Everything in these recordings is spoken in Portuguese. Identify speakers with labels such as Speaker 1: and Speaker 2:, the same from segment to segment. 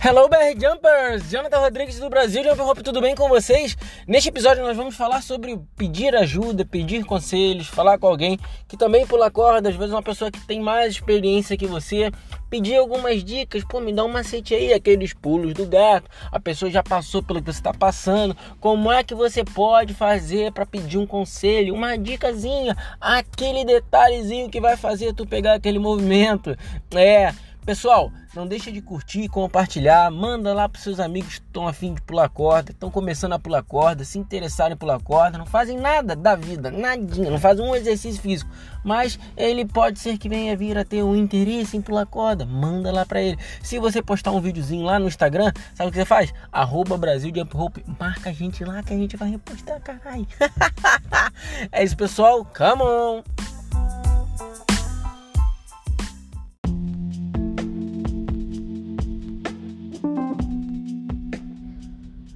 Speaker 1: Hello BR Jumpers! Jonathan Rodrigues do Brasil, Jumper Hope, tudo bem com vocês? Neste episódio nós vamos falar sobre pedir ajuda, pedir conselhos, falar com alguém que também pula corda, às vezes uma pessoa que tem mais experiência que você, pedir algumas dicas, pô, me dá um macete aí, aqueles pulos do gato, a pessoa já passou pelo que você está passando, como é que você pode fazer para pedir um conselho, uma dicasinha, aquele detalhezinho que vai fazer tu pegar aquele movimento, é... Pessoal, não deixa de curtir, compartilhar, manda lá para seus amigos que estão afim de pular corda, estão começando a pular corda, se interessarem em pular corda, não fazem nada da vida, nadinha, não fazem um exercício físico, mas ele pode ser que venha vir a ter um interesse em pular corda, manda lá para ele. Se você postar um videozinho lá no Instagram, sabe o que você faz? Arroba Brasil Jump Rope, marca a gente lá que a gente vai repostar, caralho. é isso, pessoal, come on!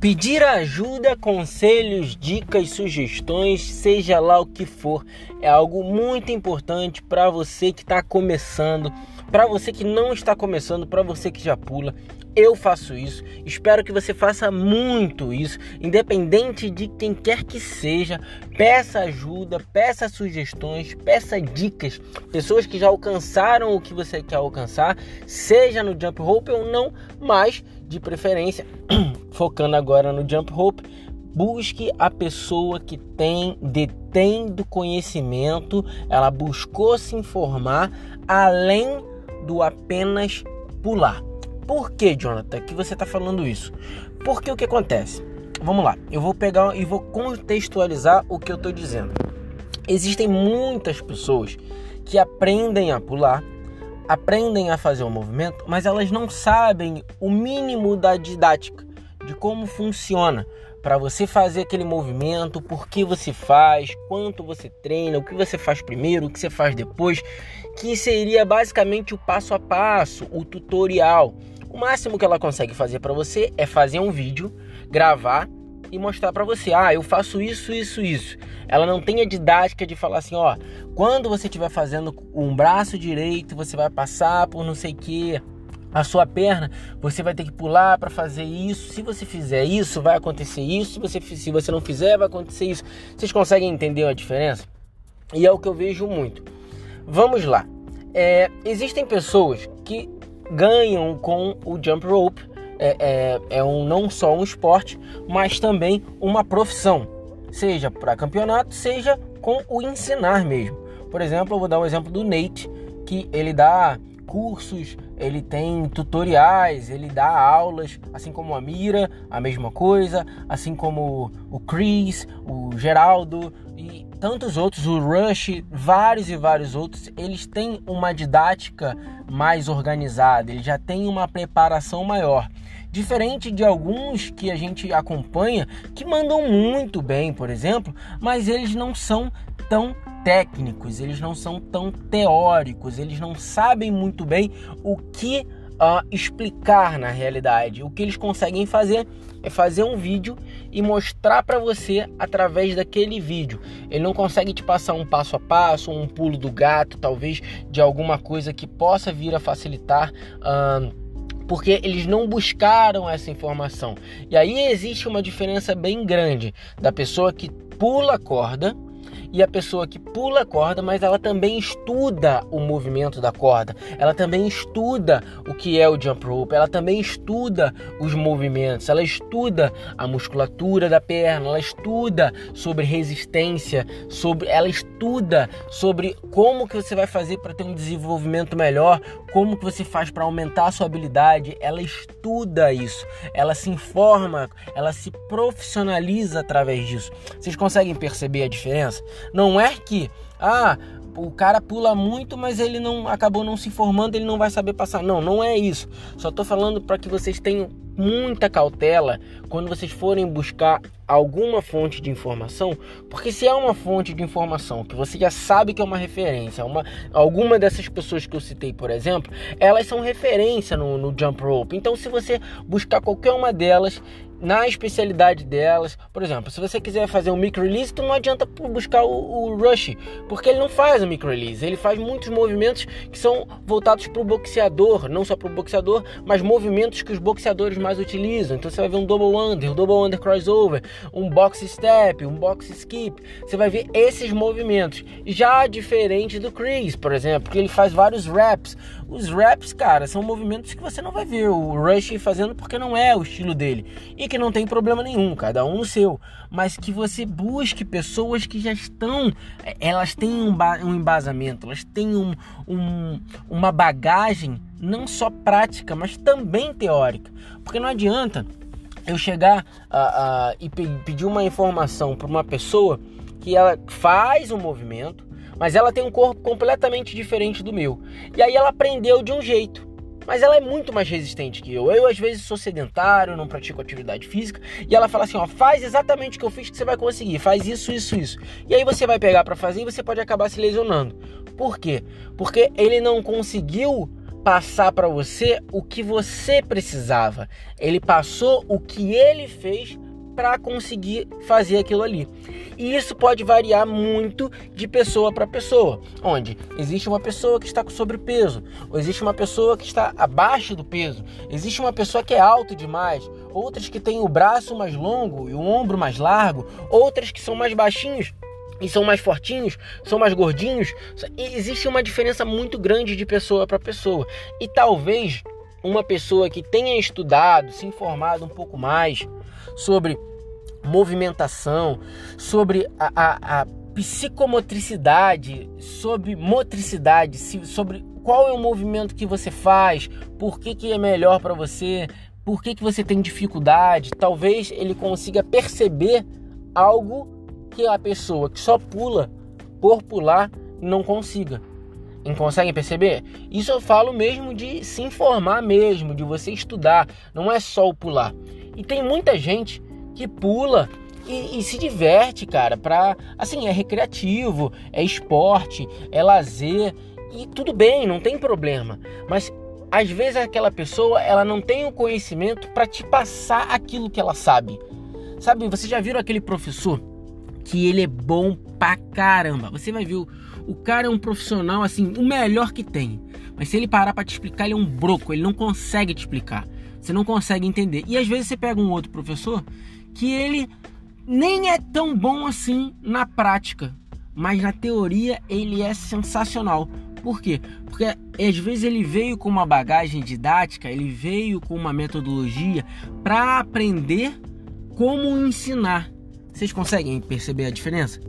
Speaker 1: Pedir ajuda, conselhos, dicas, sugestões, seja lá o que for, é algo muito importante para você que está começando, para você que não está começando, para você que já pula. Eu faço isso, espero que você faça muito isso, independente de quem quer que seja. Peça ajuda, peça sugestões, peça dicas. Pessoas que já alcançaram o que você quer alcançar, seja no jump rope ou não, mas de preferência, focando agora no jump rope, busque a pessoa que tem detém do conhecimento, ela buscou se informar além do apenas pular. Por que, Jonathan, que você está falando isso? Porque o que acontece? Vamos lá, eu vou pegar e vou contextualizar o que eu estou dizendo. Existem muitas pessoas que aprendem a pular, aprendem a fazer o movimento, mas elas não sabem o mínimo da didática, de como funciona para você fazer aquele movimento, por que você faz, quanto você treina, o que você faz primeiro, o que você faz depois, que seria basicamente o passo a passo, o tutorial. O máximo que ela consegue fazer para você é fazer um vídeo, gravar e mostrar para você, ah, eu faço isso, isso, isso. Ela não tem a didática de falar assim, ó, quando você estiver fazendo um braço direito, você vai passar por não sei o que, a sua perna, você vai ter que pular para fazer isso. Se você fizer isso, vai acontecer isso. Se você, se você não fizer, vai acontecer isso. Vocês conseguem entender a diferença? E é o que eu vejo muito. Vamos lá. É, existem pessoas que ganham com o jump rope. É, é, é um, não só um esporte, mas também uma profissão, seja para campeonato, seja com o ensinar mesmo. Por exemplo, eu vou dar um exemplo do Nate, que ele dá cursos, ele tem tutoriais, ele dá aulas, assim como a Mira, a mesma coisa, assim como o Chris, o Geraldo e tantos outros, o Rush, vários e vários outros, eles têm uma didática mais organizada, eles já têm uma preparação maior. Diferente de alguns que a gente acompanha que mandam muito bem, por exemplo, mas eles não são tão técnicos, eles não são tão teóricos, eles não sabem muito bem o que uh, explicar na realidade. O que eles conseguem fazer é fazer um vídeo e mostrar para você através daquele vídeo. Ele não consegue te passar um passo a passo, um pulo do gato, talvez de alguma coisa que possa vir a facilitar. Uh, porque eles não buscaram essa informação. E aí existe uma diferença bem grande da pessoa que pula a corda e a pessoa que pula a corda, mas ela também estuda o movimento da corda, ela também estuda o que é o jump rope, ela também estuda os movimentos, ela estuda a musculatura da perna, ela estuda sobre resistência, sobre ela estuda sobre como que você vai fazer para ter um desenvolvimento melhor, como que você faz para aumentar a sua habilidade, ela estuda isso, ela se informa, ela se profissionaliza através disso. Vocês conseguem perceber a diferença? Não é que, ah, o cara pula muito, mas ele não acabou não se formando, ele não vai saber passar. Não, não é isso. Só estou falando para que vocês tenham muita cautela quando vocês forem buscar alguma fonte de informação, porque se é uma fonte de informação que você já sabe que é uma referência, uma, alguma dessas pessoas que eu citei, por exemplo, elas são referência no, no jump rope. Então, se você buscar qualquer uma delas, na especialidade delas. Por exemplo, se você quiser fazer um micro release, não adianta buscar o, o Rush, porque ele não faz o micro release, ele faz muitos movimentos que são voltados para o boxeador, não só para o boxeador, mas movimentos que os boxeadores mais utilizam. Então você vai ver um double under, um double under crossover, um box step, um box skip. Você vai ver esses movimentos. Já diferente do Chris, por exemplo, que ele faz vários raps. Os raps, cara, são movimentos que você não vai ver o Rush fazendo porque não é o estilo dele. E que não tem problema nenhum, cada um no seu. Mas que você busque pessoas que já estão, elas têm um, embasamento, elas têm um, um, uma bagagem não só prática, mas também teórica. Porque não adianta eu chegar e pedir uma informação para uma pessoa que ela faz um movimento, mas ela tem um corpo completamente diferente do meu. E aí ela aprendeu de um jeito. Mas ela é muito mais resistente que eu. Eu, às vezes, sou sedentário, não pratico atividade física. E ela fala assim: ó, faz exatamente o que eu fiz que você vai conseguir. Faz isso, isso, isso. E aí você vai pegar para fazer e você pode acabar se lesionando. Por quê? Porque ele não conseguiu passar para você o que você precisava. Ele passou o que ele fez para conseguir fazer aquilo ali. E isso pode variar muito de pessoa para pessoa, onde existe uma pessoa que está com sobrepeso, ou existe uma pessoa que está abaixo do peso, existe uma pessoa que é alto demais, outras que têm o braço mais longo e o ombro mais largo, outras que são mais baixinhos e são mais fortinhos, são mais gordinhos. Existe uma diferença muito grande de pessoa para pessoa. E talvez uma pessoa que tenha estudado, se informado um pouco mais sobre movimentação, sobre a, a, a psicomotricidade, sobre motricidade, sobre qual é o movimento que você faz, por que, que é melhor para você, por que, que você tem dificuldade. Talvez ele consiga perceber algo que a pessoa que só pula por pular não consiga. E conseguem perceber? Isso eu falo mesmo de se informar mesmo, de você estudar, não é só o pular. E tem muita gente que pula e, e, se diverte, cara, pra. Assim, é recreativo, é esporte, é lazer. E tudo bem, não tem problema. Mas às vezes aquela pessoa ela não tem o conhecimento para te passar aquilo que ela sabe. Sabe, você já viram aquele professor que ele é bom pra caramba. Você vai ver, o, o cara é um profissional assim, o melhor que tem. Mas se ele parar para te explicar, ele é um broco, ele não consegue te explicar. Você não consegue entender. E às vezes você pega um outro professor que ele nem é tão bom assim na prática, mas na teoria ele é sensacional. Por quê? Porque às vezes ele veio com uma bagagem didática, ele veio com uma metodologia para aprender como ensinar. Vocês conseguem perceber a diferença?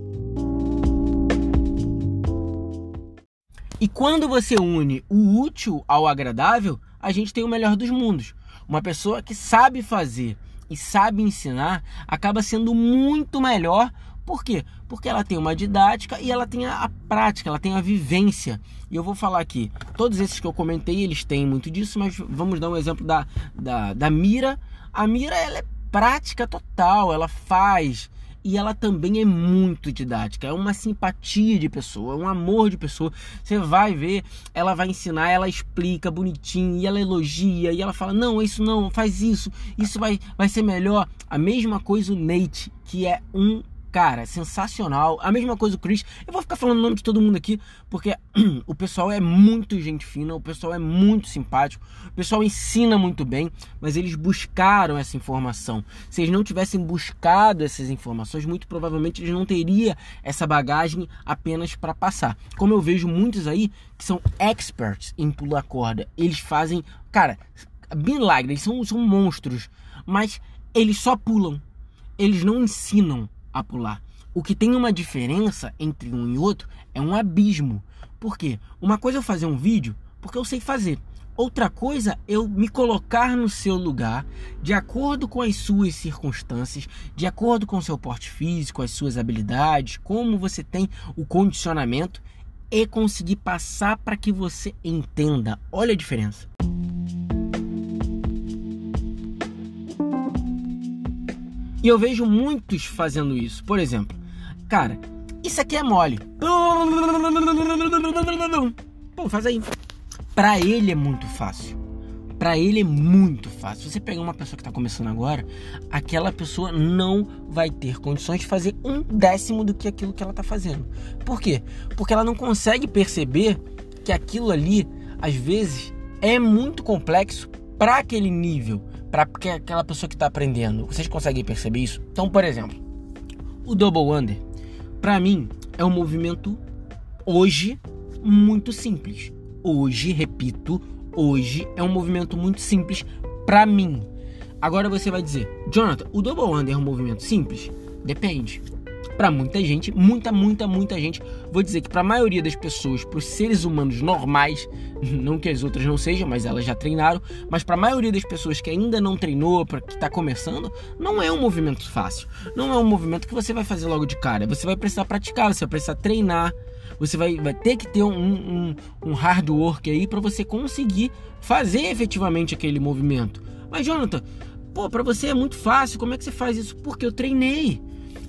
Speaker 1: E quando você une o útil ao agradável, a gente tem o melhor dos mundos. Uma pessoa que sabe fazer e sabe ensinar acaba sendo muito melhor. Por quê? Porque ela tem uma didática e ela tem a, prática, ela tem a vivência. E eu vou falar aqui, todos esses que eu comentei, eles têm muito disso, mas vamos dar um exemplo da, da, da Mira. A Mira, ela é prática total, ela faz, e ela também é muito didática, é uma simpatia de pessoa, é um amor de pessoa. Você vai ver, ela vai ensinar, ela explica bonitinho, e ela elogia, e ela fala: "Não, isso não, faz isso, isso vai vai ser melhor". A mesma coisa o Nate, que é um Cara, sensacional. A mesma coisa o Chris. Eu vou ficar falando o nome de todo mundo aqui, porque o pessoal é muito gente fina, o pessoal é muito simpático, o pessoal ensina muito bem, mas eles buscaram essa informação. Se eles não tivessem buscado essas informações, muito provavelmente eles não teriam essa bagagem apenas para passar. Como eu vejo muitos aí que são experts em pular corda, eles fazem, cara, milagres, eles são, são monstros, mas eles só pulam, eles não ensinam a pular. O que tem uma diferença entre um e outro é um abismo. Por quê? Uma coisa é eu fazer um vídeo porque eu sei fazer. Outra coisa, eu me colocar no seu lugar, de acordo com as suas circunstâncias, de acordo com o seu porte físico, as suas habilidades, como você tem o condicionamento e conseguir passar para que você entenda. Olha a diferença. E eu vejo muitos fazendo isso. Por exemplo, cara, isso aqui é mole. Pô, faz aí. Para ele é muito fácil. para ele é muito fácil. Você pegar uma pessoa que está começando agora, aquela pessoa não vai ter condições de fazer um décimo do que aquilo que ela está fazendo. Por quê? Porque ela não consegue perceber que aquilo ali, às vezes, é muito complexo para aquele nível, para aquela pessoa que está aprendendo. Vocês conseguem perceber isso? Então, por exemplo, o double under, para mim, é um movimento hoje muito simples. Hoje, repito, hoje é um movimento muito simples para mim. Agora você vai dizer, Jonathan, o double under é um movimento simples? Depende. Para muita gente, muita, muita, muita gente, vou dizer que para a maioria das pessoas, para os seres humanos normais, não que as outras não sejam, mas elas já treinaram, mas para a maioria das pessoas que ainda não treinou, para que está começando, não é um movimento fácil. Não é um movimento que você vai fazer logo de cara. Você vai precisar praticar, você vai precisar treinar você vai, vai ter que ter um, um, um hard work aí para você conseguir fazer efetivamente aquele movimento. Mas, Jonathan, pô, para você é muito fácil, como é que você faz isso? Porque eu treinei.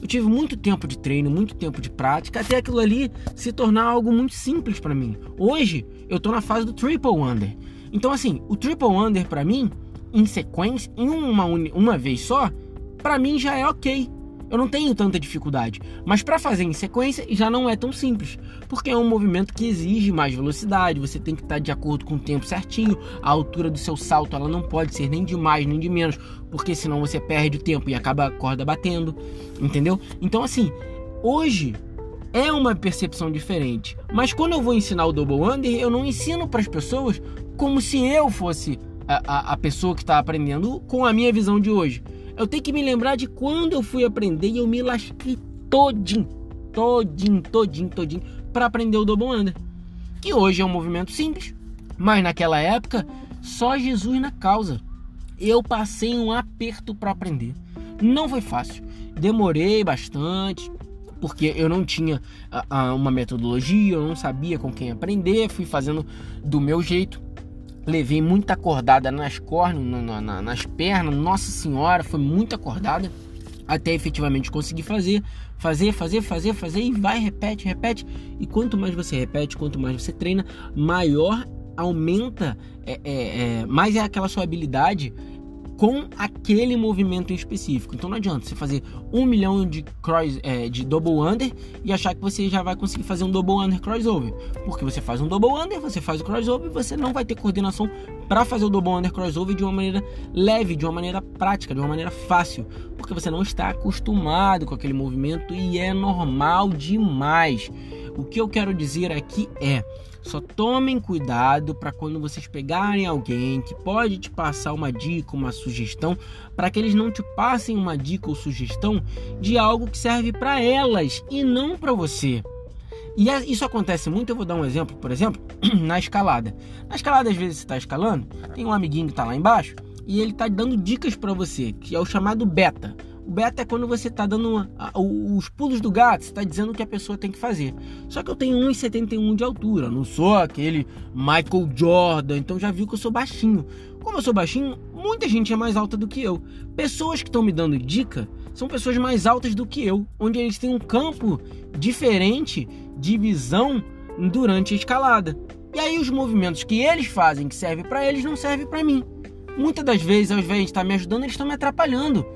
Speaker 1: Eu tive muito tempo de treino, muito tempo de prática, até aquilo ali se tornar algo muito simples para mim. Hoje, eu tô na fase do triple under. Então, assim, o triple under para mim, em sequência, em uma, uma vez só, para mim já é ok eu não tenho tanta dificuldade. Mas para fazer em sequência já não é tão simples, porque é um movimento que exige mais velocidade, você tem que estar de acordo com o tempo certinho, a altura do seu salto ela não pode ser nem de mais nem de menos, porque senão você perde o tempo e acaba a corda batendo, entendeu? Então assim, hoje é uma percepção diferente, mas quando eu vou ensinar o double under, eu não ensino para as pessoas como se eu fosse a, a, a pessoa que está aprendendo com a minha visão de hoje. Eu tenho que me lembrar de quando eu fui aprender e eu me lasquei todinho, todinho, todinho, todinho para aprender o double under. Que hoje é um movimento simples, mas naquela época só Jesus na causa. Eu passei um aperto para aprender. Não foi fácil. Demorei bastante, porque eu não tinha uma metodologia, eu não sabia com quem aprender, fui fazendo do meu jeito levei muita acordada nas cornas, na, na, nas pernas, nossa senhora, foi muita acordada até efetivamente conseguir fazer, fazer, fazer, fazer, fazer e vai, repete, repete. E quanto mais você repete, quanto mais você treina, maior aumenta, é, é, é mais é aquela sua habilidade com aquele movimento em específico. Então não adianta você fazer um milhão de cross, é, de double under e achar que você já vai conseguir fazer um double under crossover, porque você faz um double under, você faz o crossover, e você não vai ter coordenação para fazer o double under crossover de uma maneira leve, de uma maneira prática, de uma maneira fácil, porque você não está acostumado com aquele movimento e é normal demais. O que eu quero dizer aqui é só tomem cuidado para quando vocês pegarem alguém que pode te passar uma dica, uma sugestão, para que eles não te passem uma dica ou sugestão de algo que serve para elas e não para você. E é, isso acontece muito, eu vou dar um exemplo, por exemplo, na escalada. Na escalada, às vezes você está escalando, tem um amiguinho que está lá embaixo e ele está dando dicas para você, que é o chamado beta. O beta é quando você está dando uma, a, os pulos do gato, você está dizendo o que a pessoa tem que fazer. Só que eu tenho 1,71 de altura, não sou aquele Michael Jordan, então já viu que eu sou baixinho. Como eu sou baixinho, muita gente é mais alta do que eu. Pessoas que estão me dando dica são pessoas mais altas do que eu, onde eles têm um campo diferente de visão durante a escalada. E aí os movimentos que eles fazem, que servem para eles, não servem para mim. Muitas das vezes, ao invés de estar me ajudando, eles estão me atrapalhando.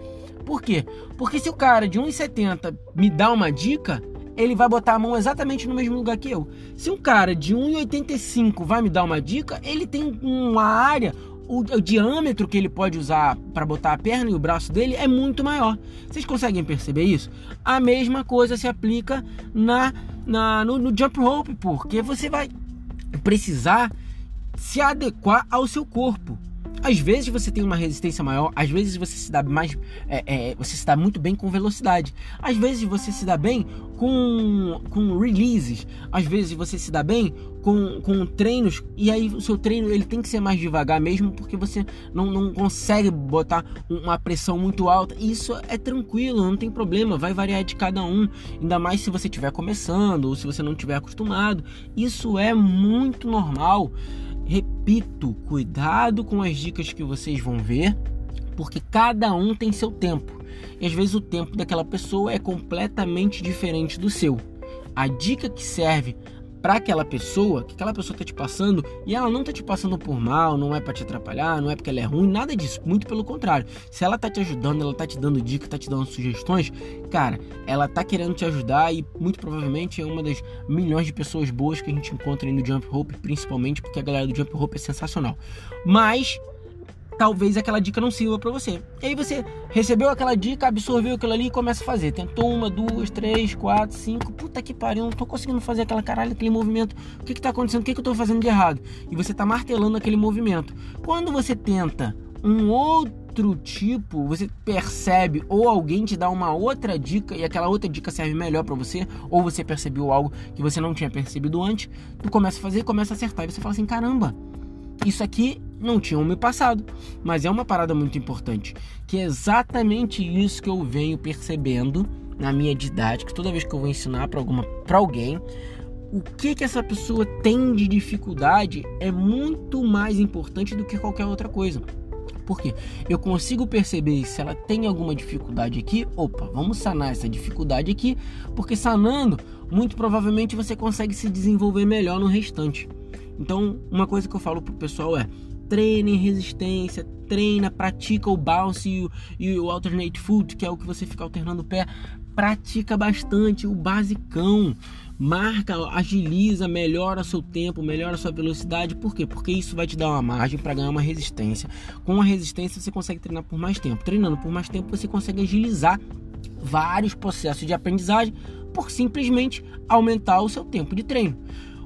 Speaker 1: Por quê? Porque se o cara de 1,70 me dá uma dica, ele vai botar a mão exatamente no mesmo lugar que eu. Se um cara de 1,85 vai me dar uma dica, ele tem uma área, o, o diâmetro que ele pode usar para botar a perna e o braço dele é muito maior. Vocês conseguem perceber isso? A mesma coisa se aplica na, na no, no jump rope, porque você vai precisar se adequar ao seu corpo. Às vezes você tem uma resistência maior, às vezes você se dá mais, é, é, você se dá muito bem com velocidade, às vezes você se dá bem com, com releases, às vezes você se dá bem com, com treinos e aí o seu treino ele tem que ser mais devagar mesmo porque você não, não consegue botar uma pressão muito alta. Isso é tranquilo, não tem problema, vai variar de cada um, ainda mais se você estiver começando ou se você não estiver acostumado. Isso é muito normal. Repito, cuidado com as dicas que vocês vão ver, porque cada um tem seu tempo. E às vezes o tempo daquela pessoa é completamente diferente do seu. A dica que serve para aquela pessoa, que aquela pessoa tá te passando e ela não tá te passando por mal, não é para te atrapalhar, não é porque ela é ruim, nada disso, muito pelo contrário. Se ela tá te ajudando, ela tá te dando dicas, tá te dando sugestões, cara, ela tá querendo te ajudar e muito provavelmente é uma das milhões de pessoas boas que a gente encontra aí no Jump Rope, principalmente porque a galera do Jump Rope é sensacional. Mas talvez aquela dica não sirva para você. E aí você recebeu aquela dica, absorveu aquilo ali e começa a fazer. Tentou uma, duas, três, quatro, cinco. Puta que pariu, não tô conseguindo fazer aquela caralho, aquele movimento. O que que tá acontecendo? O que que eu tô fazendo de errado? E você tá martelando aquele movimento. Quando você tenta um outro tipo, você percebe ou alguém te dá uma outra dica e aquela outra dica serve melhor para você, ou você percebeu algo que você não tinha percebido antes, tu começa a fazer, começa a acertar e você fala assim: "Caramba, isso aqui não tinham me passado. Mas é uma parada muito importante, que é exatamente isso que eu venho percebendo na minha didática, toda vez que eu vou ensinar para alguma para alguém, o que que essa pessoa tem de dificuldade é muito mais importante do que qualquer outra coisa. Porque eu consigo perceber se ela tem alguma dificuldade aqui, opa, vamos sanar essa dificuldade aqui, porque sanando, muito provavelmente você consegue se desenvolver melhor no restante. Então, uma coisa que eu falo pro pessoal é: treine resistência, treina, pratica o bounce e o, e o alternate foot, que é o que você fica alternando o pé. Pratica bastante o basicão. Marca, agiliza, melhora seu tempo, melhora sua velocidade. Por quê? Porque isso vai te dar uma margem para ganhar uma resistência. Com a resistência você consegue treinar por mais tempo. Treinando por mais tempo você consegue agilizar vários processos de aprendizagem por simplesmente aumentar o seu tempo de treino.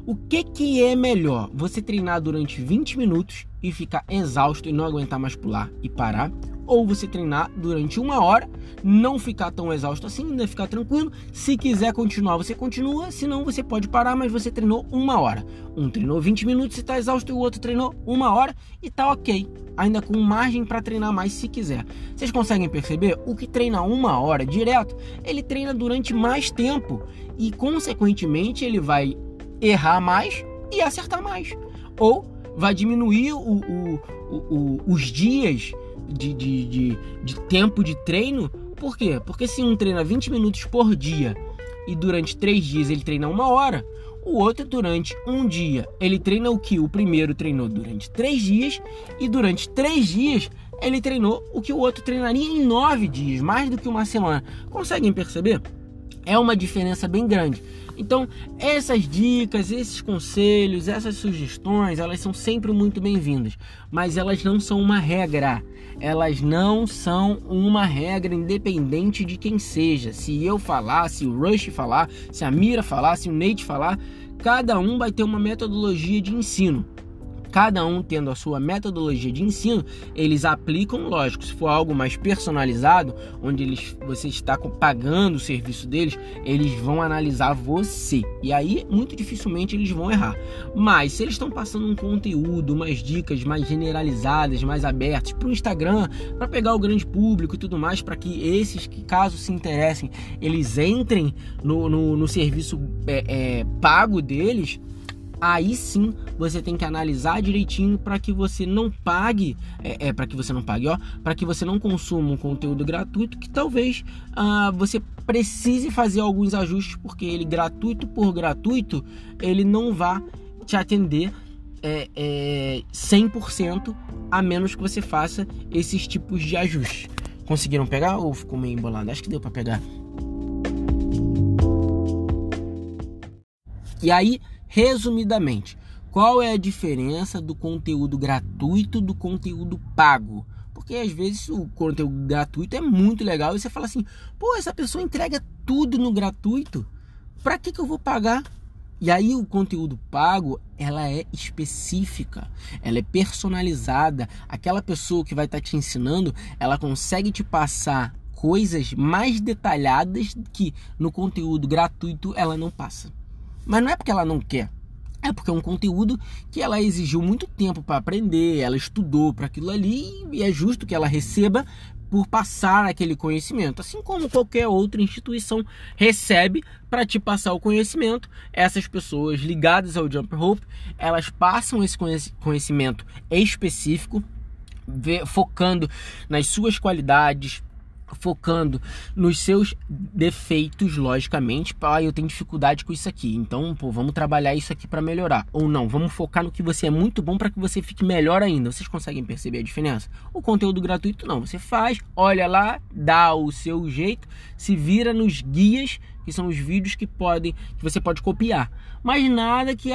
Speaker 1: O que, que é melhor? Você treinar durante 20 minutos e ficar exausto e não aguentar mais pular e parar? Ou você treinar durante uma hora, não ficar tão exausto assim, ainda ficar tranquilo. Se quiser continuar, você continua. Se não, você pode parar, mas você treinou uma hora. Um treinou 20 minutos e está exausto, e o outro treinou uma hora e está ok. Ainda com margem para treinar mais se quiser. Vocês conseguem perceber? O que treina uma hora direto, ele treina durante mais tempo e, consequentemente, ele vai errar mais e acertar mais. Ou vai diminuir o, o, o, os dias de, de, de, de tempo de treino. Por quê? Porque se um treina 20 minutos por dia e durante três dias ele treina uma hora, o outro durante um dia ele treina o que o primeiro treinou durante três dias e durante três dias ele treinou o que o outro treinaria em nove dias, mais do que uma semana. Conseguem perceber? É uma diferença bem grande. Então, essas dicas, esses conselhos, essas sugestões, elas são sempre muito bem-vindas, mas elas não são uma regra. Elas não são uma regra independente de quem seja. Se eu falar, se o Rush falar, se a Mira falar, se o Nate falar, cada um vai ter uma metodologia de ensino cada um tendo a sua metodologia de ensino, eles aplicam, lógico, se for algo mais personalizado, onde eles, você está pagando o serviço deles, eles vão analisar você. E aí, muito dificilmente eles vão errar. Mas se eles estão passando um conteúdo, umas dicas mais generalizadas, mais abertas para o Instagram, para pegar o grande público e tudo mais, para que esses que, caso se interessem, eles entrem no, no, no serviço é, é, pago deles, aí sim você tem que analisar direitinho para que você não pague, é, é para que você não pague, ó, para que você não consuma um conteúdo gratuito que talvez ah, você precise fazer alguns ajustes porque ele gratuito por gratuito ele não vá te atender é, é, 100% a menos que você faça esses tipos de ajustes. Conseguiram pegar ou ficou meio embolado? Acho que deu para pegar. E aí Resumidamente, qual é a diferença do conteúdo gratuito do conteúdo pago? Porque às vezes o conteúdo gratuito é muito legal e você fala assim: pô, essa pessoa entrega tudo no gratuito, para que, que eu vou pagar? E aí o conteúdo pago, ela é específica, ela é personalizada. Aquela pessoa que vai estar tá te ensinando, ela consegue te passar coisas mais detalhadas que no conteúdo gratuito ela não passa. Mas não é porque ela não quer. É porque é um conteúdo que ela exigiu muito tempo para aprender, ela estudou para aquilo ali e é justo que ela receba por passar aquele conhecimento, assim como qualquer outra instituição recebe para te passar o conhecimento. Essas pessoas ligadas ao Jump Rope, elas passam esse conhecimento específico, focando nas suas qualidades, focando nos seus defeitos, logicamente. Ah, eu tenho dificuldade com isso aqui, então pô, vamos trabalhar isso aqui para melhorar. Ou não, vamos focar no que você é muito bom para que você fique melhor ainda. Vocês conseguem perceber a diferença? O conteúdo gratuito não, você faz, olha lá, dá o seu jeito, se vira nos guias que são os vídeos que podem que você pode copiar, mas nada que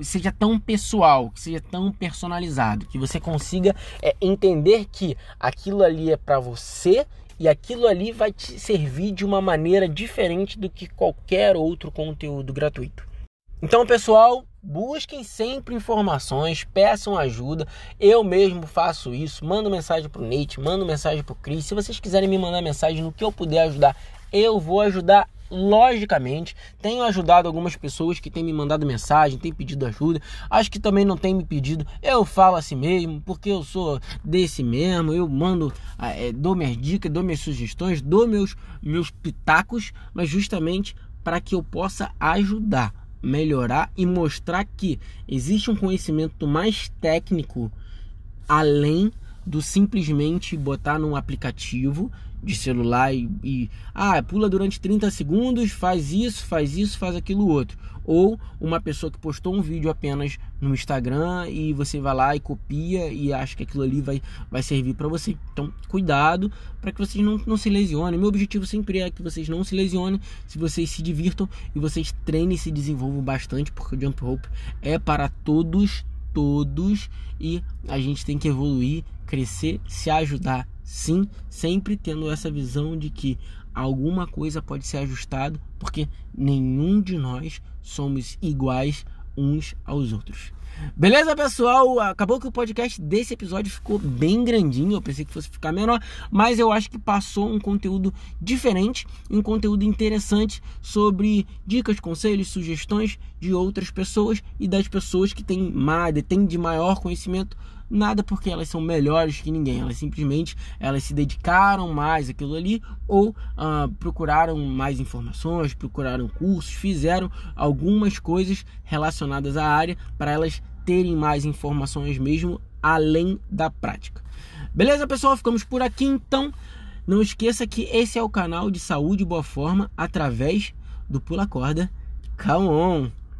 Speaker 1: seja tão pessoal, que seja tão personalizado, que você consiga é, entender que aquilo ali é para você e aquilo ali vai te servir de uma maneira diferente do que qualquer outro conteúdo gratuito. Então, pessoal, busquem sempre informações, peçam ajuda. Eu mesmo faço isso, mando mensagem pro Nate, mando mensagem pro Chris. Se vocês quiserem me mandar mensagem no que eu puder ajudar, eu vou ajudar logicamente. Tenho ajudado algumas pessoas que têm me mandado mensagem, têm pedido ajuda. Acho que também não têm me pedido. Eu falo assim mesmo, porque eu sou desse mesmo. Eu mando, é, dou minhas dicas, dou minhas sugestões, dou meus, meus pitacos, mas justamente para que eu possa ajudar, melhorar e mostrar que existe um conhecimento mais técnico além do simplesmente botar num aplicativo de celular e, e, ah, pula durante 30 segundos, faz isso, faz isso, faz aquilo outro. Ou uma pessoa que postou um vídeo apenas no Instagram e você vai lá e copia e acha que aquilo ali vai, vai servir para você. Então, cuidado para que vocês não, não se lesionem. Meu objetivo sempre é que vocês não se lesionem, se vocês se divirtam e vocês treinem e se desenvolvam bastante, porque o Jump Rope é para todos, todos e a gente tem que evoluir, crescer, se ajudar Sim, sempre tendo essa visão de que alguma coisa pode ser ajustado, porque nenhum de nós somos iguais uns aos outros. Beleza, pessoal? Acabou que o podcast desse episódio ficou bem grandinho. Eu pensei que fosse ficar menor, mas eu acho que passou um conteúdo diferente, um conteúdo interessante sobre dicas, conselhos, sugestões de outras pessoas e das pessoas que têm, têm de maior conhecimento nada porque elas são melhores que ninguém, elas simplesmente elas se dedicaram mais àquilo ali ou uh, procuraram mais informações, procuraram cursos, fizeram algumas coisas relacionadas à área para elas terem mais informações mesmo além da prática. Beleza, pessoal? Ficamos por aqui então. Não esqueça que esse é o canal de saúde e boa forma através do Pula Corda. Come on!